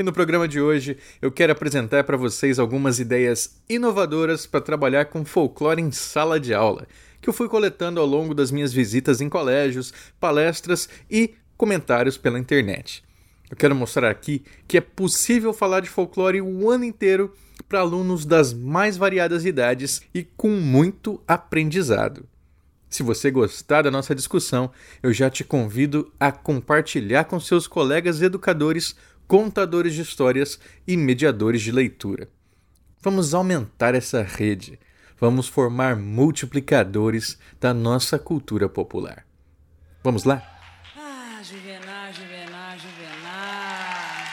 E no programa de hoje eu quero apresentar para vocês algumas ideias inovadoras para trabalhar com folclore em sala de aula, que eu fui coletando ao longo das minhas visitas em colégios, palestras e comentários pela internet. Eu quero mostrar aqui que é possível falar de folclore o ano inteiro para alunos das mais variadas idades e com muito aprendizado. Se você gostar da nossa discussão, eu já te convido a compartilhar com seus colegas educadores, contadores de histórias e mediadores de leitura. Vamos aumentar essa rede. Vamos formar multiplicadores da nossa cultura popular. Vamos lá? Ah, Juvenar, Juvenar, Juvenar.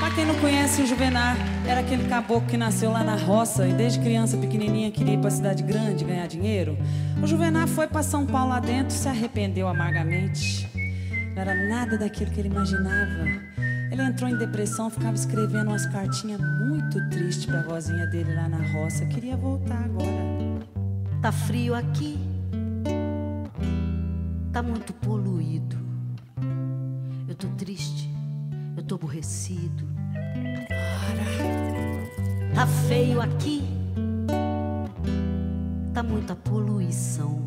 Pra quem não conhece o Juvenar, era aquele caboclo que nasceu lá na roça e desde criança pequenininha queria ir pra cidade grande ganhar dinheiro. O Juvenar foi pra São Paulo lá dentro e se arrependeu amargamente. Não era nada daquilo que ele imaginava. Ele entrou em depressão, ficava escrevendo umas cartinhas muito tristes pra vozinha dele lá na roça. Queria voltar agora. Tá frio aqui. Tá muito poluído. Eu tô triste. Eu tô aborrecido. Tá feio aqui. Tá muita poluição.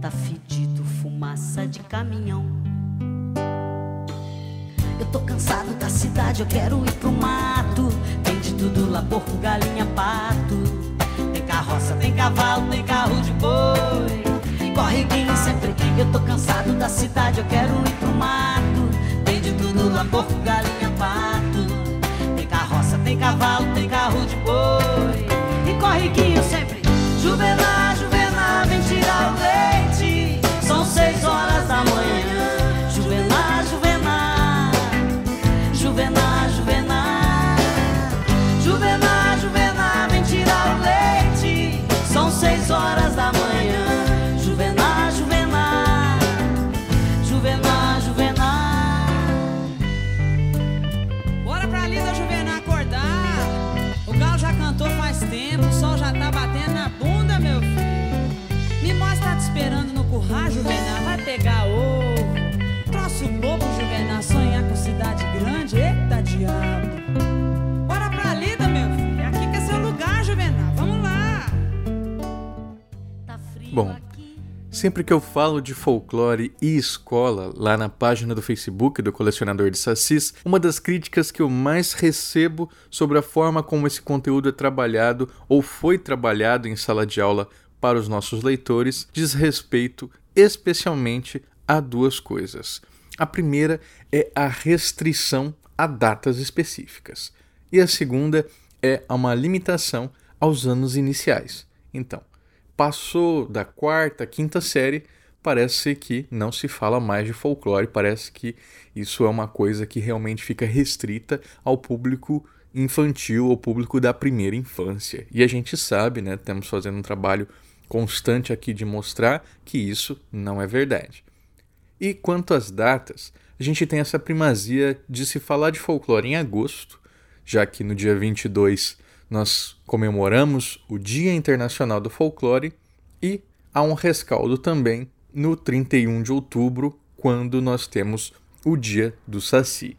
Tá fedido fumaça de caminhão. Eu tô cansado da cidade, eu quero ir pro mato. Tem de tudo lá, porco, galinha, pato. Tem carroça, tem cavalo, tem carro de boi. Corriguinho sempre. Eu tô cansado da cidade, eu quero ir pro mato. Tem de tudo lá, porco, galinha, pato. Tem carroça, tem cavalo, tem carro de boi. E corriguinho sempre. Juvenar, Juvenar, vem tirar o leite. São seis horas da manhã. Juvenar, Juvenar. Juvenar, Juvenar. Juvenar, Juvenar, vem tirar o leite. São seis horas da manhã. Juvenar, Juvenar. Juvenar, Juvenar. Bora pra Lida Juvenar acordar. O galo já cantou faz tempo, o sol já tá batendo na bunda, meu filho. Me mostra tá te esperando no curral, Juvenar. Vai pegar ovo. Troço bobo, Juvenar. Sonhar com cidade grande. Eita diabo. Bora pra Lida, meu filho. Aqui que é seu lugar, Juvenar. Vamos lá. Tá Bom. Sempre que eu falo de folclore e escola, lá na página do Facebook do Colecionador de Sacis, uma das críticas que eu mais recebo sobre a forma como esse conteúdo é trabalhado ou foi trabalhado em sala de aula para os nossos leitores diz respeito especialmente a duas coisas. A primeira é a restrição a datas específicas, e a segunda é uma limitação aos anos iniciais. Então, passou da quarta, quinta série, parece que não se fala mais de folclore, parece que isso é uma coisa que realmente fica restrita ao público infantil, ao público da primeira infância. E a gente sabe, né, estamos fazendo um trabalho constante aqui de mostrar que isso não é verdade. E quanto às datas, a gente tem essa primazia de se falar de folclore em agosto, já que no dia 22 nós comemoramos o Dia Internacional do Folclore e há um rescaldo também no 31 de outubro, quando nós temos o Dia do Saci.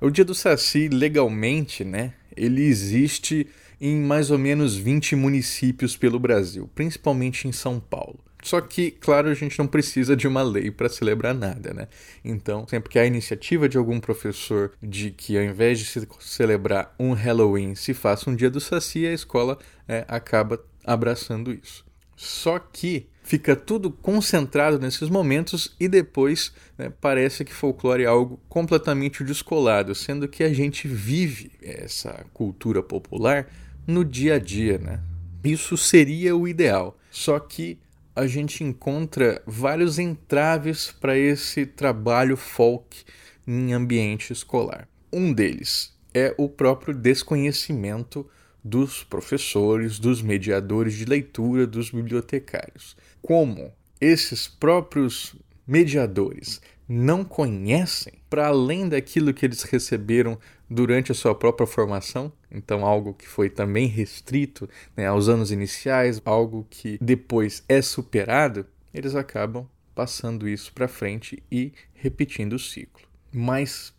O Dia do Saci, legalmente, né, ele existe em mais ou menos 20 municípios pelo Brasil, principalmente em São Paulo. Só que, claro, a gente não precisa de uma lei para celebrar nada, né? Então, sempre que há iniciativa de algum professor de que ao invés de se celebrar um Halloween, se faça um dia do Saci, a escola é, acaba abraçando isso. Só que fica tudo concentrado nesses momentos e depois né, parece que folclore é algo completamente descolado, sendo que a gente vive essa cultura popular no dia a dia, né? Isso seria o ideal. Só que a gente encontra vários entraves para esse trabalho folk em ambiente escolar. Um deles é o próprio desconhecimento dos professores, dos mediadores de leitura, dos bibliotecários. Como esses próprios mediadores não conhecem, para além daquilo que eles receberam durante a sua própria formação, então algo que foi também restrito né, aos anos iniciais, algo que depois é superado, eles acabam passando isso para frente e repetindo o ciclo. Mas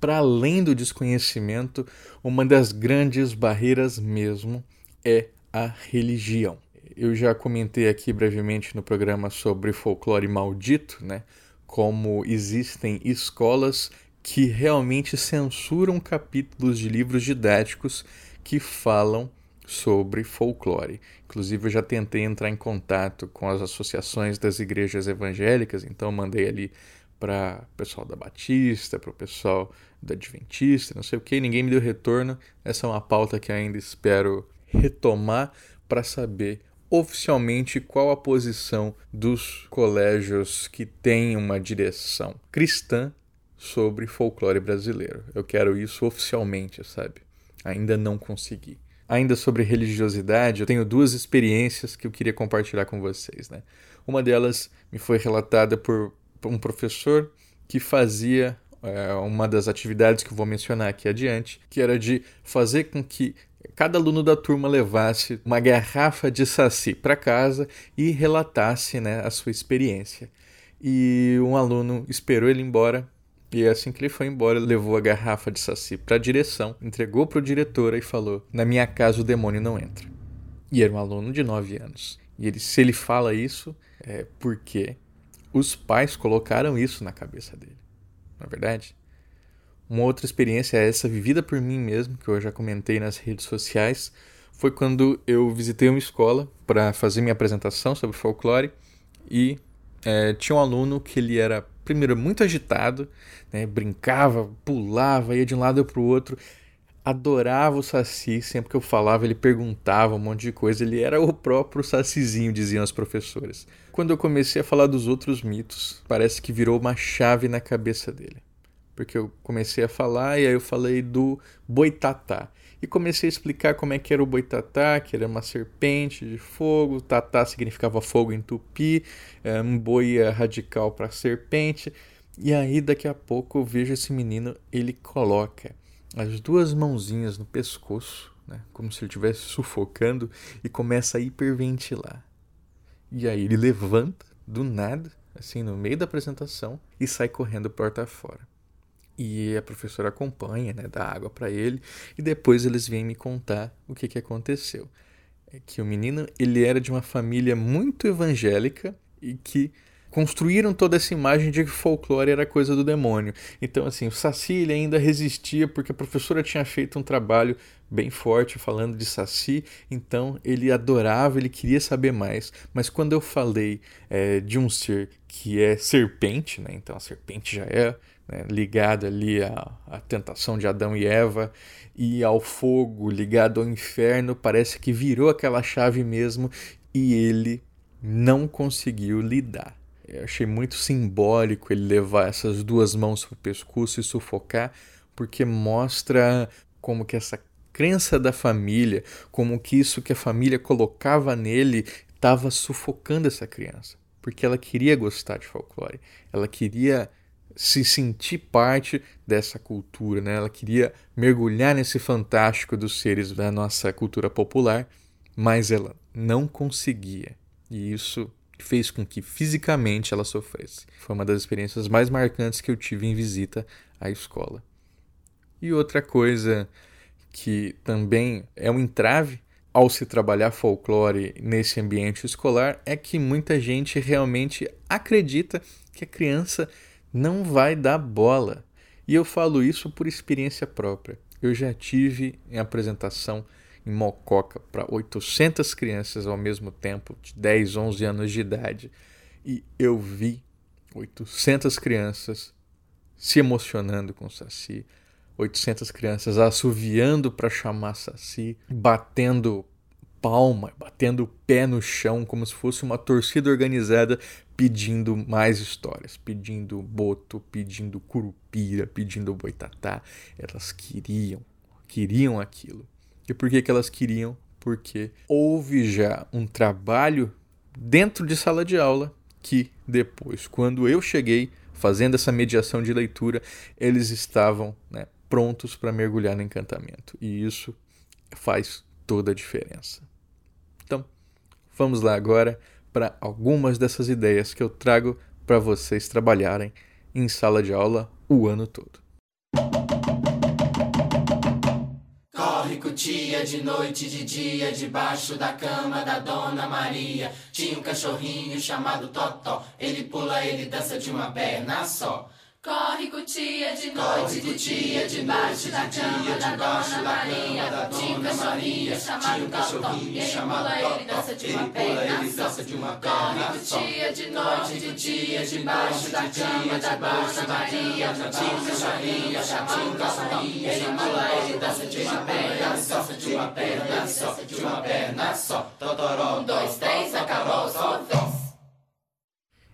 para além do desconhecimento, uma das grandes barreiras mesmo é a religião. Eu já comentei aqui brevemente no programa sobre folclore maldito, né? Como existem escolas que realmente censuram capítulos de livros didáticos que falam sobre folclore. Inclusive, eu já tentei entrar em contato com as associações das igrejas evangélicas, então mandei ali para o pessoal da Batista, para o pessoal da Adventista, não sei o que, ninguém me deu retorno. Essa é uma pauta que ainda espero retomar para saber oficialmente qual a posição dos colégios que têm uma direção cristã sobre folclore brasileiro. Eu quero isso oficialmente, sabe? Ainda não consegui. Ainda sobre religiosidade, eu tenho duas experiências que eu queria compartilhar com vocês, né? Uma delas me foi relatada por um professor que fazia é, uma das atividades que eu vou mencionar aqui adiante, que era de fazer com que cada aluno da turma levasse uma garrafa de saci para casa e relatasse né, a sua experiência. E um aluno esperou ele embora e assim que ele foi embora, levou a garrafa de saci para a direção, entregou para o diretor e falou: Na minha casa o demônio não entra. E era um aluno de 9 anos. E ele, se ele fala isso, é porque os pais colocaram isso na cabeça dele. Não é verdade? Uma outra experiência é essa vivida por mim mesmo, que eu já comentei nas redes sociais, foi quando eu visitei uma escola para fazer minha apresentação sobre folclore e é, tinha um aluno que ele era primeiro muito agitado, né, brincava, pulava, ia de um lado para o outro adorava o Saci, sempre que eu falava ele perguntava um monte de coisa, ele era o próprio Sacizinho, diziam as professoras. Quando eu comecei a falar dos outros mitos, parece que virou uma chave na cabeça dele. Porque eu comecei a falar e aí eu falei do boitatá. E comecei a explicar como é que era o boitatá, que era uma serpente de fogo, tatá significava fogo em tupi, é, um boi radical para serpente. E aí daqui a pouco eu vejo esse menino, ele coloca as duas mãozinhas no pescoço, né, como se ele estivesse sufocando, e começa a hiperventilar. E aí ele levanta do nada, assim, no meio da apresentação, e sai correndo porta fora. E a professora acompanha, né, dá água para ele, e depois eles vêm me contar o que, que aconteceu. É que o menino ele era de uma família muito evangélica e que construíram toda essa imagem de que folclore era coisa do demônio. Então, assim, o Saci ainda resistia porque a professora tinha feito um trabalho bem forte falando de Saci, então ele adorava, ele queria saber mais. Mas quando eu falei é, de um ser que é serpente, né? Então a serpente já é né, ligada ali à, à tentação de Adão e Eva e ao fogo ligado ao inferno, parece que virou aquela chave mesmo e ele não conseguiu lidar. Eu achei muito simbólico ele levar essas duas mãos para o pescoço e sufocar, porque mostra como que essa crença da família, como que isso que a família colocava nele estava sufocando essa criança, porque ela queria gostar de folclore, ela queria se sentir parte dessa cultura, né? ela queria mergulhar nesse fantástico dos seres da nossa cultura popular, mas ela não conseguia. E isso fez com que fisicamente ela sofresse. Foi uma das experiências mais marcantes que eu tive em visita à escola. E outra coisa que também é um entrave ao se trabalhar folclore nesse ambiente escolar é que muita gente realmente acredita que a criança não vai dar bola. E eu falo isso por experiência própria. Eu já tive em apresentação em Mococa para 800 crianças ao mesmo tempo, de 10, 11 anos de idade. E eu vi 800 crianças se emocionando com o Saci, 800 crianças assoviando para chamar Saci, batendo palma, batendo o pé no chão, como se fosse uma torcida organizada pedindo mais histórias, pedindo boto, pedindo curupira, pedindo boitatá. Elas queriam, queriam aquilo. E por que, que elas queriam? Porque houve já um trabalho dentro de sala de aula que depois, quando eu cheguei fazendo essa mediação de leitura, eles estavam né, prontos para mergulhar no encantamento. E isso faz toda a diferença. Vamos lá agora para algumas dessas ideias que eu trago para vocês trabalharem em sala de aula o ano todo. Corre cutia de noite, de dia, debaixo da cama da Dona Maria. Tinha um cachorrinho chamado Totó. Ele pula, ele dança de uma perna só. Corre cutia de noite, de dia, debaixo da cama da Dona Maria. Tinha um cachorrinho chamado Totó. Ele pula, ele dança de uma perna só. Corre cutia de noite, de dia, debaixo da cama da Dona Maria. Tinha um cachorrinho chamado. Ele pula, ele dança de uma perna só. De uma perna só, de uma perna só. Totoró, um, dois, três, acabou, vez.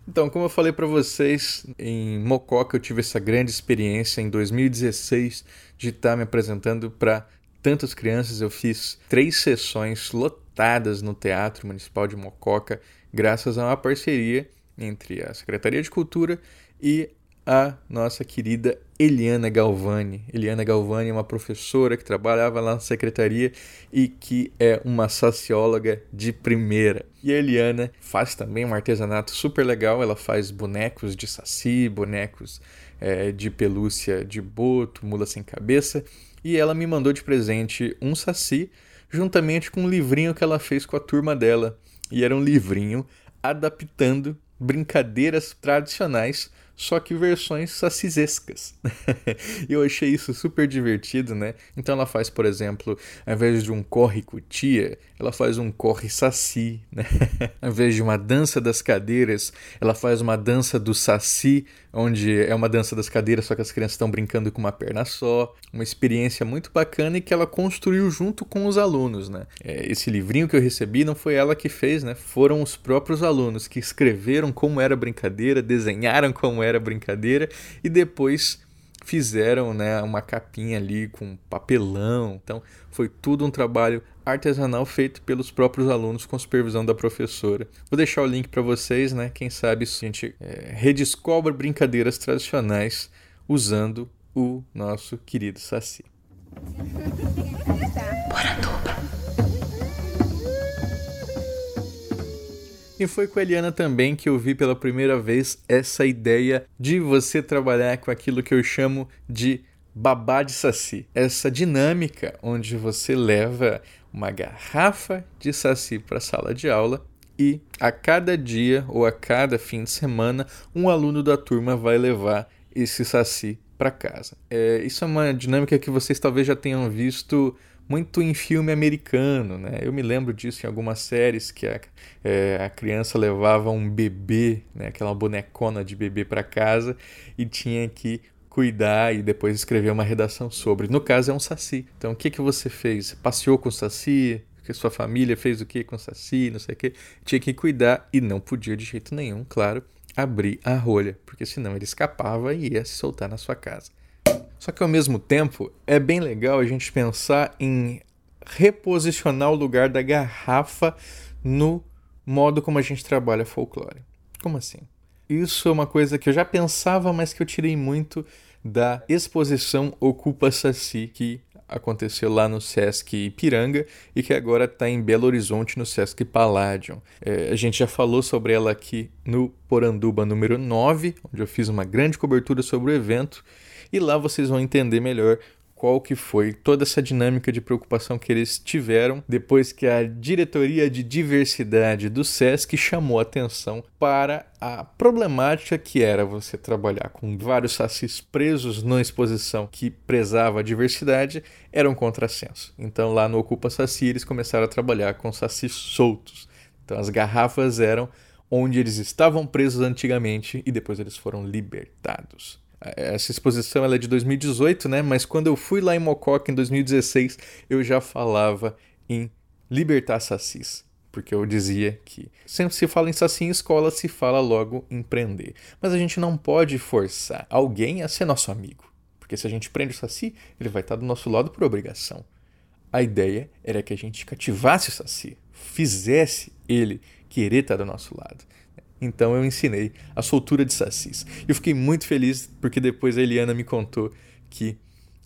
Então, como eu falei para vocês, em Mococa eu tive essa grande experiência em 2016 de estar me apresentando para tantas crianças. Eu fiz três sessões lotadas no Teatro Municipal de Mococa, graças a uma parceria entre a Secretaria de Cultura e a nossa querida Eliana Galvani. Eliana Galvani é uma professora que trabalhava lá na secretaria e que é uma socióloga de primeira. E a Eliana faz também um artesanato super legal. Ela faz bonecos de saci, bonecos é, de pelúcia de boto, mula sem cabeça. E ela me mandou de presente um saci, juntamente com um livrinho que ela fez com a turma dela. E era um livrinho adaptando brincadeiras tradicionais só que versões sacizescas. eu achei isso super divertido, né? Então ela faz, por exemplo, ao invés de um corre cutia, ela faz um corre saci, né? ao invés de uma dança das cadeiras, ela faz uma dança do saci, onde é uma dança das cadeiras, só que as crianças estão brincando com uma perna só. Uma experiência muito bacana e que ela construiu junto com os alunos, né? É, esse livrinho que eu recebi não foi ela que fez, né? Foram os próprios alunos que escreveram como era a brincadeira, desenharam como era a brincadeira e depois fizeram né, uma capinha ali com papelão. Então foi tudo um trabalho artesanal feito pelos próprios alunos com supervisão da professora. Vou deixar o link para vocês, né? Quem sabe a gente é, redescobre brincadeiras tradicionais usando o nosso querido Saci. E foi com a Eliana também que eu vi pela primeira vez essa ideia de você trabalhar com aquilo que eu chamo de babá de saci. Essa dinâmica onde você leva uma garrafa de saci para a sala de aula e a cada dia ou a cada fim de semana um aluno da turma vai levar esse saci para casa. É, isso é uma dinâmica que vocês talvez já tenham visto muito em filme americano, né? Eu me lembro disso em algumas séries que a, é, a criança levava um bebê, né? aquela bonecona de bebê para casa e tinha que cuidar e depois escrever uma redação sobre. No caso é um saci. Então o que que você fez? Passeou com o saci? Que sua família fez o que com o saci? Não sei o que. Tinha que cuidar e não podia de jeito nenhum, claro, abrir a rolha, porque senão ele escapava e ia se soltar na sua casa. Só que ao mesmo tempo é bem legal a gente pensar em reposicionar o lugar da garrafa no modo como a gente trabalha folclore. Como assim? Isso é uma coisa que eu já pensava, mas que eu tirei muito da exposição Ocupa Saci, que aconteceu lá no Sesc Ipiranga e que agora está em Belo Horizonte no Sesc Palladium. É, a gente já falou sobre ela aqui no Poranduba número 9, onde eu fiz uma grande cobertura sobre o evento e lá vocês vão entender melhor qual que foi toda essa dinâmica de preocupação que eles tiveram depois que a diretoria de diversidade do SESC chamou atenção para a problemática que era você trabalhar com vários sacis presos numa exposição que prezava a diversidade, era um contrassenso. Então lá no Ocupa Saci eles começaram a trabalhar com sacis soltos. Então as garrafas eram onde eles estavam presos antigamente e depois eles foram libertados. Essa exposição ela é de 2018, né? Mas quando eu fui lá em Mococa em 2016, eu já falava em libertar sacis. Porque eu dizia que sempre se fala em saci em escola, se fala logo em prender. Mas a gente não pode forçar alguém a ser nosso amigo. Porque se a gente prende o saci, ele vai estar do nosso lado por obrigação. A ideia era que a gente cativasse o saci, fizesse ele querer estar do nosso lado. Então eu ensinei a soltura de sacis. Eu fiquei muito feliz porque depois a Eliana me contou que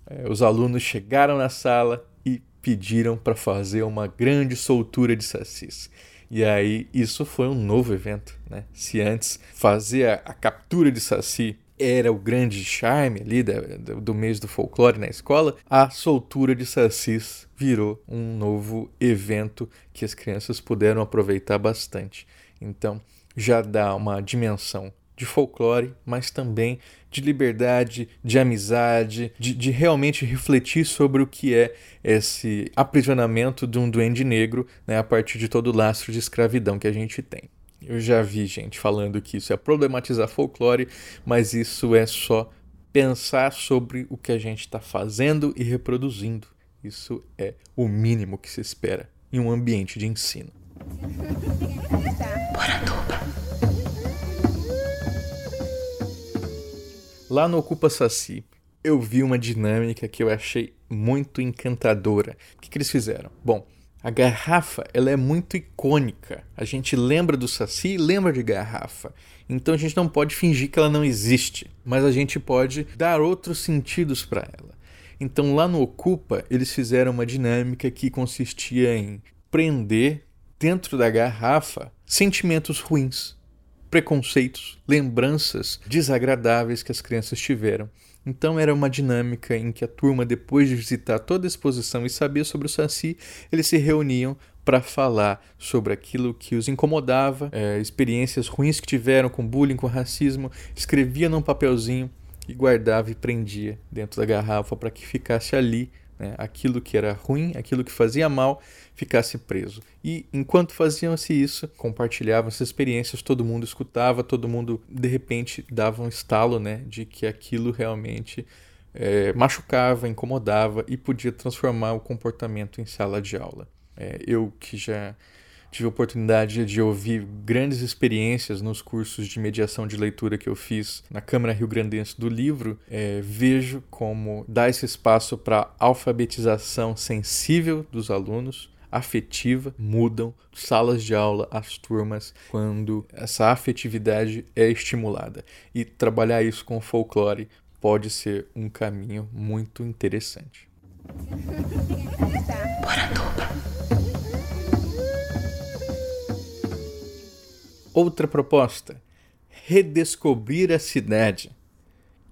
é, os alunos chegaram na sala e pediram para fazer uma grande soltura de sacis. E aí isso foi um novo evento, né? Se antes fazer a, a captura de saci era o grande charme ali da, do mês do folclore na escola, a soltura de sacis virou um novo evento que as crianças puderam aproveitar bastante. Então, já dá uma dimensão de folclore, mas também de liberdade, de amizade, de, de, realmente refletir sobre o que é esse aprisionamento de um duende negro né, a partir de todo o lastro de escravidão que a gente tem. Eu já vi gente falando que isso é problematizar folclore, mas isso é só pensar sobre o que a gente está fazendo e reproduzindo. Isso é o mínimo que se espera em um ambiente de ensino. Lá no Ocupa Saci, eu vi uma dinâmica que eu achei muito encantadora. O que, que eles fizeram? Bom, a garrafa ela é muito icônica. A gente lembra do Saci e lembra de garrafa. Então a gente não pode fingir que ela não existe, mas a gente pode dar outros sentidos para ela. Então lá no Ocupa eles fizeram uma dinâmica que consistia em prender dentro da garrafa sentimentos ruins, preconceitos, lembranças desagradáveis que as crianças tiveram. Então era uma dinâmica em que a turma, depois de visitar toda a exposição e saber sobre o Saci, eles se reuniam para falar sobre aquilo que os incomodava, é, experiências ruins que tiveram com bullying, com racismo, escrevia num papelzinho e guardava e prendia dentro da garrafa para que ficasse ali né, aquilo que era ruim, aquilo que fazia mal, ficasse preso. E enquanto faziam-se isso, compartilhavam essas experiências, todo mundo escutava, todo mundo de repente dava um estalo né, de que aquilo realmente é, machucava, incomodava e podia transformar o comportamento em sala de aula. É, eu que já tive a oportunidade de ouvir grandes experiências nos cursos de mediação de leitura que eu fiz na Câmara Rio Grandense do livro, é, vejo como dar esse espaço para alfabetização sensível dos alunos, afetiva, mudam salas de aula, as turmas, quando essa afetividade é estimulada. E trabalhar isso com folclore pode ser um caminho muito interessante. Outra proposta: redescobrir a cidade.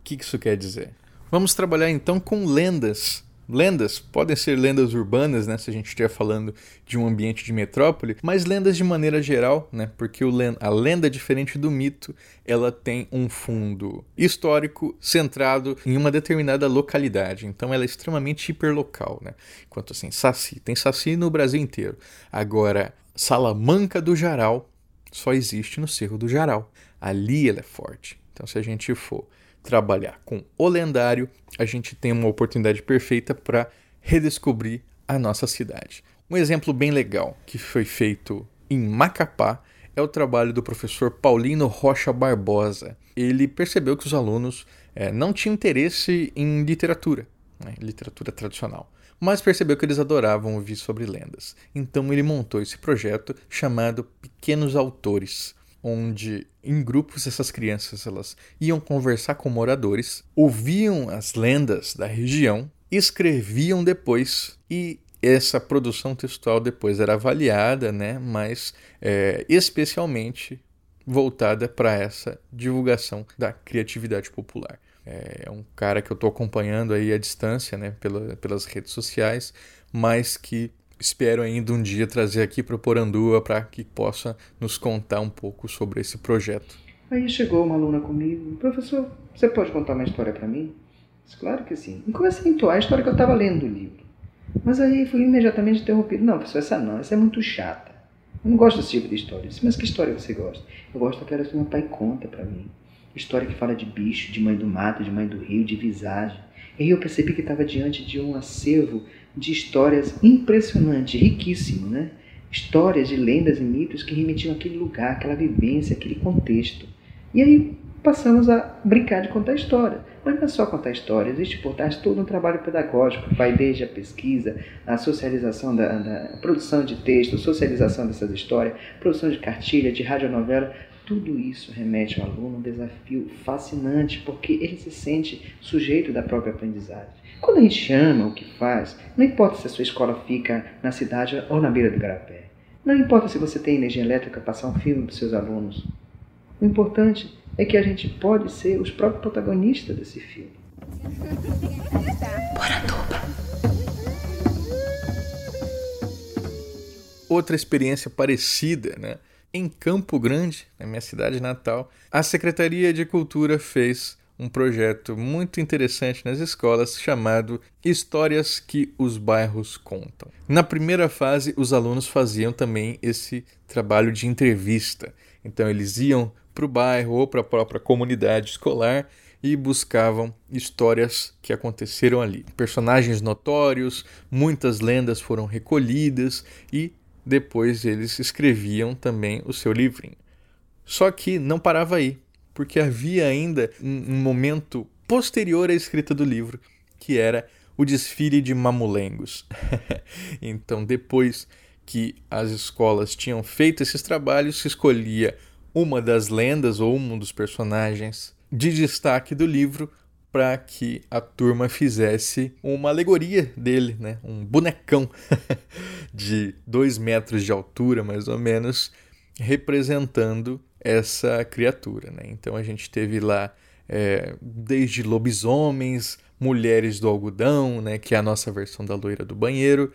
O que isso quer dizer? Vamos trabalhar então com lendas. Lendas podem ser lendas urbanas, né, se a gente estiver falando de um ambiente de metrópole, mas lendas de maneira geral, né, porque a lenda, diferente do mito, ela tem um fundo histórico centrado em uma determinada localidade, então ela é extremamente hiperlocal. Né? Enquanto assim, Saci, tem Saci no Brasil inteiro. Agora, Salamanca do Jaral só existe no Cerro do Jaral. Ali ela é forte. Então, se a gente for trabalhar com o lendário, a gente tem uma oportunidade perfeita para redescobrir a nossa cidade. Um exemplo bem legal que foi feito em Macapá é o trabalho do professor Paulino Rocha Barbosa. Ele percebeu que os alunos é, não tinham interesse em literatura, né, literatura tradicional, mas percebeu que eles adoravam ouvir sobre lendas. Então ele montou esse projeto chamado Pequenos Autores, onde em grupos essas crianças elas iam conversar com moradores, ouviam as lendas da região, escreviam depois e essa produção textual depois era avaliada, né, mas é, especialmente voltada para essa divulgação da criatividade popular. É um cara que eu estou acompanhando aí à distância, né, pela, pelas redes sociais, mas que espero ainda um dia trazer aqui para o Porandua para que possa nos contar um pouco sobre esse projeto. Aí chegou uma aluna comigo, professor, você pode contar uma história para mim? Disse, claro que sim. E comecei a entoar a história que eu estava lendo do livro. Mas aí fui imediatamente interrompido. Não, professor, essa não, essa é muito chata. Eu não gosto desse tipo de história. disse, mas que história você gosta? Eu gosto daquela que meu pai conta para mim. História que fala de bicho, de mãe do mato, de mãe do rio, de visagem. E aí eu percebi que estava diante de um acervo de histórias impressionantes, riquíssimo, né? Histórias de lendas e mitos que remetiam àquele lugar, aquela vivência, aquele contexto. E aí passamos a brincar de contar história. Mas não é só contar história, existe por trás todo um trabalho pedagógico, vai desde a pesquisa, a socialização da, da produção de texto, socialização dessas histórias, produção de cartilha, de radionovela, tudo isso remete ao aluno a um desafio fascinante, porque ele se sente sujeito da própria aprendizagem. Quando a gente ama o que faz, não importa se a sua escola fica na cidade ou na beira do garapé. Não importa se você tem energia elétrica para passar um filme para os seus alunos. O importante é que a gente pode ser os próprios protagonistas desse filme. Outra experiência parecida, né? Em Campo Grande, na minha cidade natal, a Secretaria de Cultura fez um projeto muito interessante nas escolas chamado Histórias que os Bairros Contam. Na primeira fase, os alunos faziam também esse trabalho de entrevista. Então, eles iam para o bairro ou para a própria comunidade escolar e buscavam histórias que aconteceram ali. Personagens notórios, muitas lendas foram recolhidas e depois eles escreviam também o seu livrinho. Só que não parava aí, porque havia ainda um, momento posterior à escrita do livro, que era o desfile de mamulengos. então, depois que as escolas tinham feito esses trabalhos, se escolhia uma das lendas ou um dos personagens de destaque do livro para que a turma fizesse uma alegoria dele, né? um bonecão de dois metros de altura, mais ou menos, representando essa criatura. Né? Então a gente teve lá é, desde lobisomens, mulheres do algodão, né? que é a nossa versão da loira do banheiro,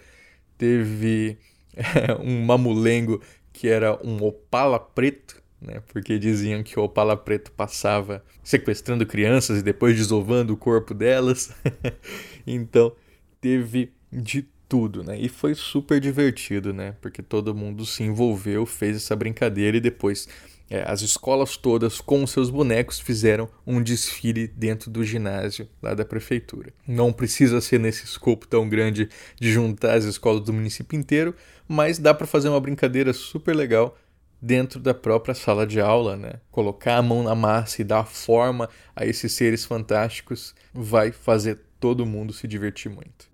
teve é, um mamulengo que era um opala preto, né? Porque diziam que o Opala Preto passava sequestrando crianças e depois desovando o corpo delas. então, teve de tudo, né? E foi super divertido, né? Porque todo mundo se envolveu, fez essa brincadeira e depois é, as escolas todas com seus bonecos fizeram um desfile dentro do ginásio lá da prefeitura. Não precisa ser nesse escopo tão grande de juntar as escolas do município inteiro, mas dá para fazer uma brincadeira super legal dentro da própria sala de aula, né? Colocar a mão na massa e dar forma a esses seres fantásticos vai fazer todo mundo se divertir muito.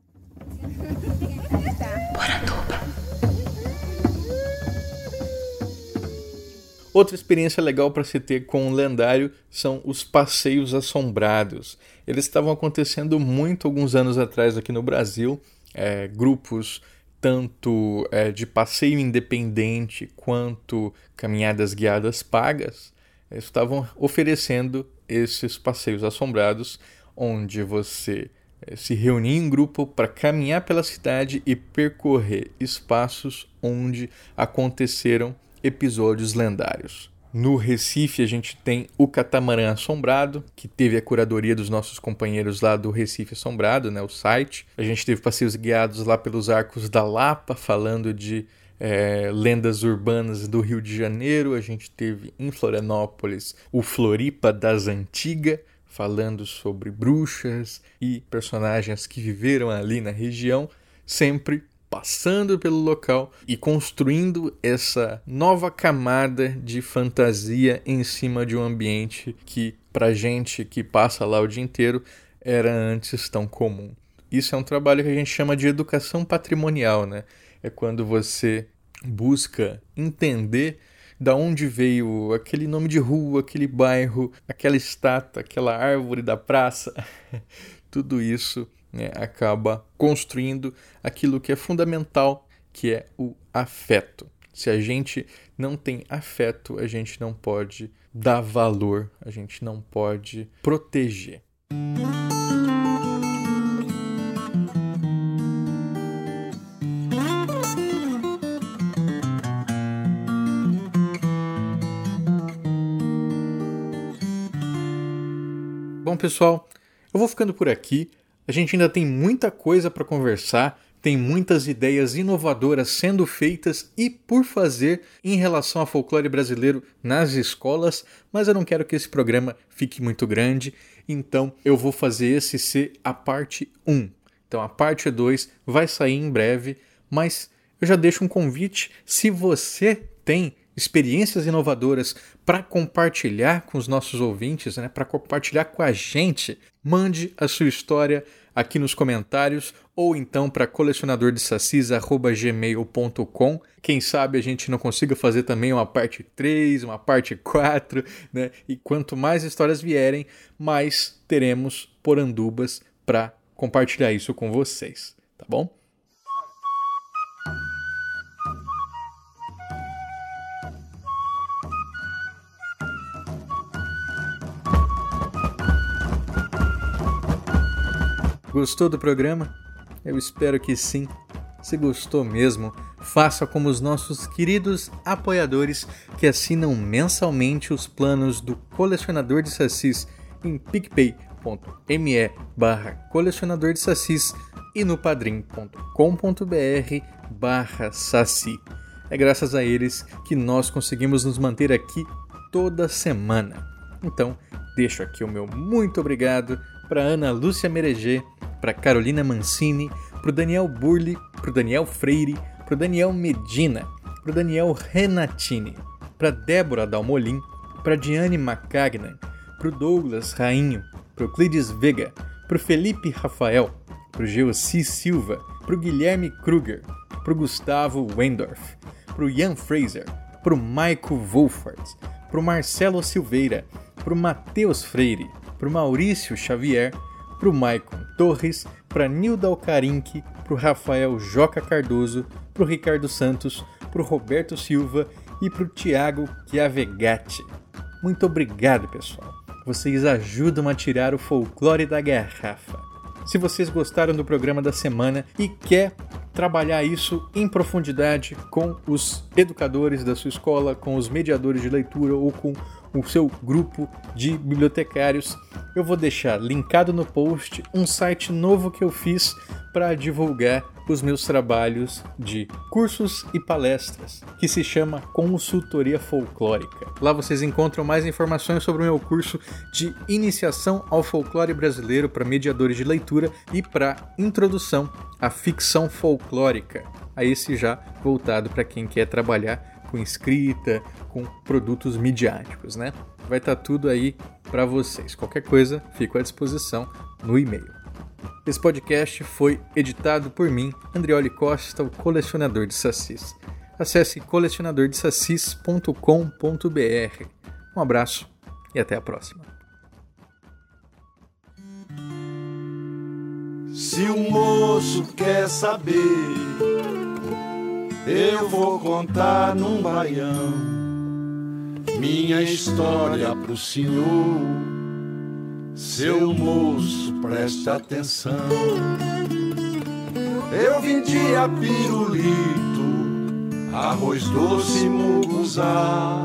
Outra experiência legal para se ter com o lendário são os passeios assombrados. Eles estavam acontecendo muito alguns anos atrás aqui no Brasil. É, grupos tanto é, de passeio independente quanto caminhadas guiadas pagas, estavam oferecendo esses passeios assombrados, onde você é, se reunia em grupo para caminhar pela cidade e percorrer espaços onde aconteceram episódios lendários. No Recife, a gente tem o Catamarã Assombrado, que teve a curadoria dos nossos companheiros lá do Recife Assombrado, né, o site. A gente teve passeios guiados lá pelos arcos da Lapa, falando de é, lendas urbanas do Rio de Janeiro. A gente teve em Florianópolis o Floripa das Antigas, falando sobre bruxas e personagens que viveram ali na região, sempre passando pelo local e construindo essa nova camada de fantasia em cima de um ambiente que, para gente que passa lá o dia inteiro, era antes tão comum. Isso é um trabalho que a gente chama de educação patrimonial, né? É quando você busca entender da onde veio aquele nome de rua, aquele bairro, aquela estátua, aquela árvore da praça. Tudo isso né, acaba construindo aquilo que é fundamental, que é o afeto. Se a gente não tem afeto, a gente não pode dar valor, a gente não pode proteger. Bom, pessoal, eu vou ficando por aqui. A gente ainda tem muita coisa para conversar, tem muitas ideias inovadoras sendo feitas e por fazer em relação ao folclore brasileiro nas escolas, mas eu não quero que esse programa fique muito grande, então eu vou fazer esse ser a parte 1. Então a parte 2 vai sair em breve, mas eu já deixo um convite se você tem experiências inovadoras para compartilhar com os nossos ouvintes, né, para compartilhar com a gente, mande a sua história aqui nos comentários ou então para colecionadordesacis.gmail.com. Quem sabe a gente não consiga fazer também uma parte 3, uma parte 4, né? E quanto mais histórias vierem, mais teremos porandubas para compartilhar isso com vocês, tá bom? Gostou do programa? Eu espero que sim. Se gostou mesmo, faça como os nossos queridos apoiadores que assinam mensalmente os planos do Colecionador de Sassis em picpay.me barra colecionador de e no padrim.com.br barra saci. É graças a eles que nós conseguimos nos manter aqui toda semana. Então, deixo aqui o meu muito obrigado para Ana Lúcia Mereger, para Carolina Mancini, para o Daniel Burli, para o Daniel Freire, para o Daniel Medina, para o Daniel Renatini, para Débora Dalmolin, para Diane Macagnan, para o Douglas Rainho, para o Clides Vega, para o Felipe Rafael, para o Geossi Silva, para o Guilherme Kruger, para o Gustavo Wendorf, para o Ian Fraser, para o Michael Wolfert, para o Marcelo Silveira, para o Matheus Freire, para o Maurício Xavier, para o Maicon Torres, para Nilda Alcarinque, para o Rafael Joca Cardoso, para o Ricardo Santos, para o Roberto Silva e para o Tiago Chiavegatti. Muito obrigado, pessoal. Vocês ajudam a tirar o folclore da garrafa. Se vocês gostaram do programa da semana e quer trabalhar isso em profundidade com os educadores da sua escola, com os mediadores de leitura ou com o seu grupo de bibliotecários. Eu vou deixar linkado no post um site novo que eu fiz para divulgar os meus trabalhos de cursos e palestras, que se chama Consultoria Folclórica. Lá vocês encontram mais informações sobre o meu curso de iniciação ao folclore brasileiro para mediadores de leitura e para introdução à ficção folclórica. A esse já voltado para quem quer trabalhar com escrita, com produtos midiáticos, né? Vai estar tá tudo aí para vocês. Qualquer coisa, fico à disposição no e-mail. Esse podcast foi editado por mim, Andrioli Costa, o colecionador de sacis. Acesse colecionadordesacis.com.br. Um abraço e até a próxima. Se o moço quer saber eu vou contar num baião minha história pro senhor. Seu moço, preste atenção. Eu vendia pirulito, arroz doce muguzá.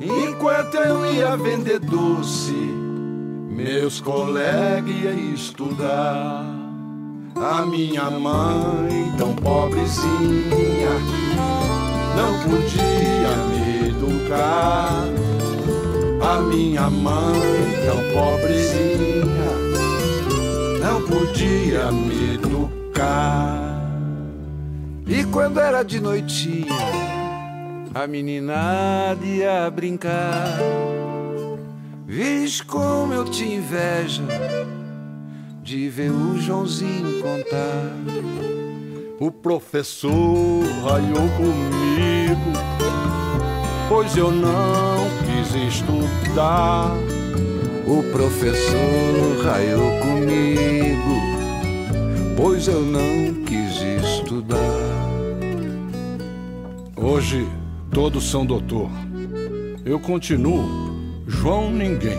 Enquanto eu ia vender doce, meus colegas iam estudar. A minha mãe, tão pobrezinha, não podia me A minha mãe, tão pobrezinha, não podia me educar. E quando era de noitinha, a meninada ia brincar. Viz como eu te inveja de ver o Joãozinho contar. O professor raiou comigo, pois eu não quis estudar. O professor raiou comigo, pois eu não quis estudar. Hoje todos são doutor. Eu continuo João Ninguém.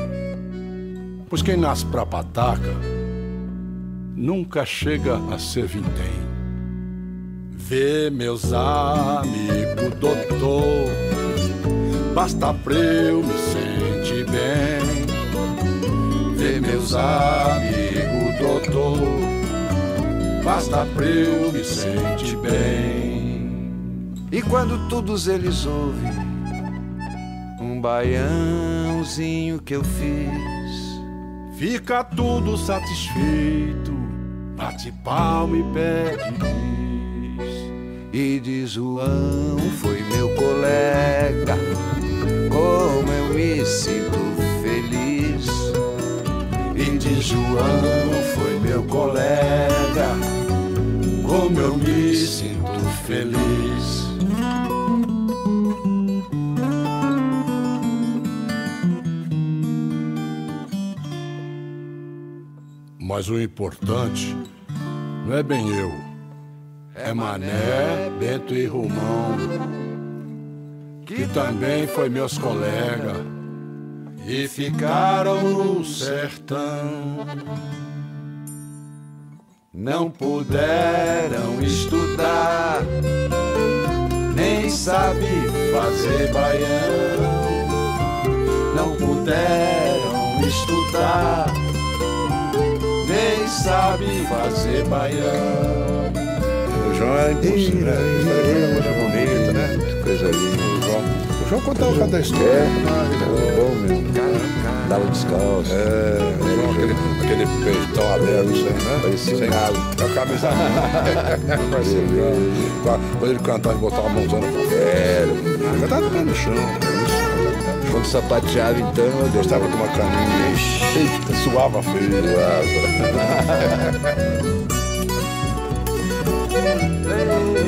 Pois quem nasce pra pataca nunca chega a ser vintém. Vê meus amigos, doutor, basta pra eu me sentir bem. Vê meus amigos, doutor, basta pra eu me sentir bem. E quando todos eles ouvem um baiãozinho que eu fiz, fica tudo satisfeito bate palma e pede. E de João foi meu colega, como eu me sinto feliz. E de João foi meu colega, como eu me sinto feliz. Mas o importante não é bem eu, é Mané, Bento e Romão, que também foi meus colegas e ficaram no sertão. Não puderam estudar, nem sabe fazer baião. Não puderam estudar, nem sabe fazer baião. O João era impossível, né? Bonita, né? O João, o João contava cada história. É, bom mesmo. Dava descalço. É, o João, aquele, aquele peitão aberto, assim, né? Parecia Sem galo. A camisa. Parecia um galo. Quando ele cantava, ele botava a mãozona pra fora. Cantava o pé no chão. Quando sapateava, então, eu Gostava de uma caminha. Eita, suava feio. Suava.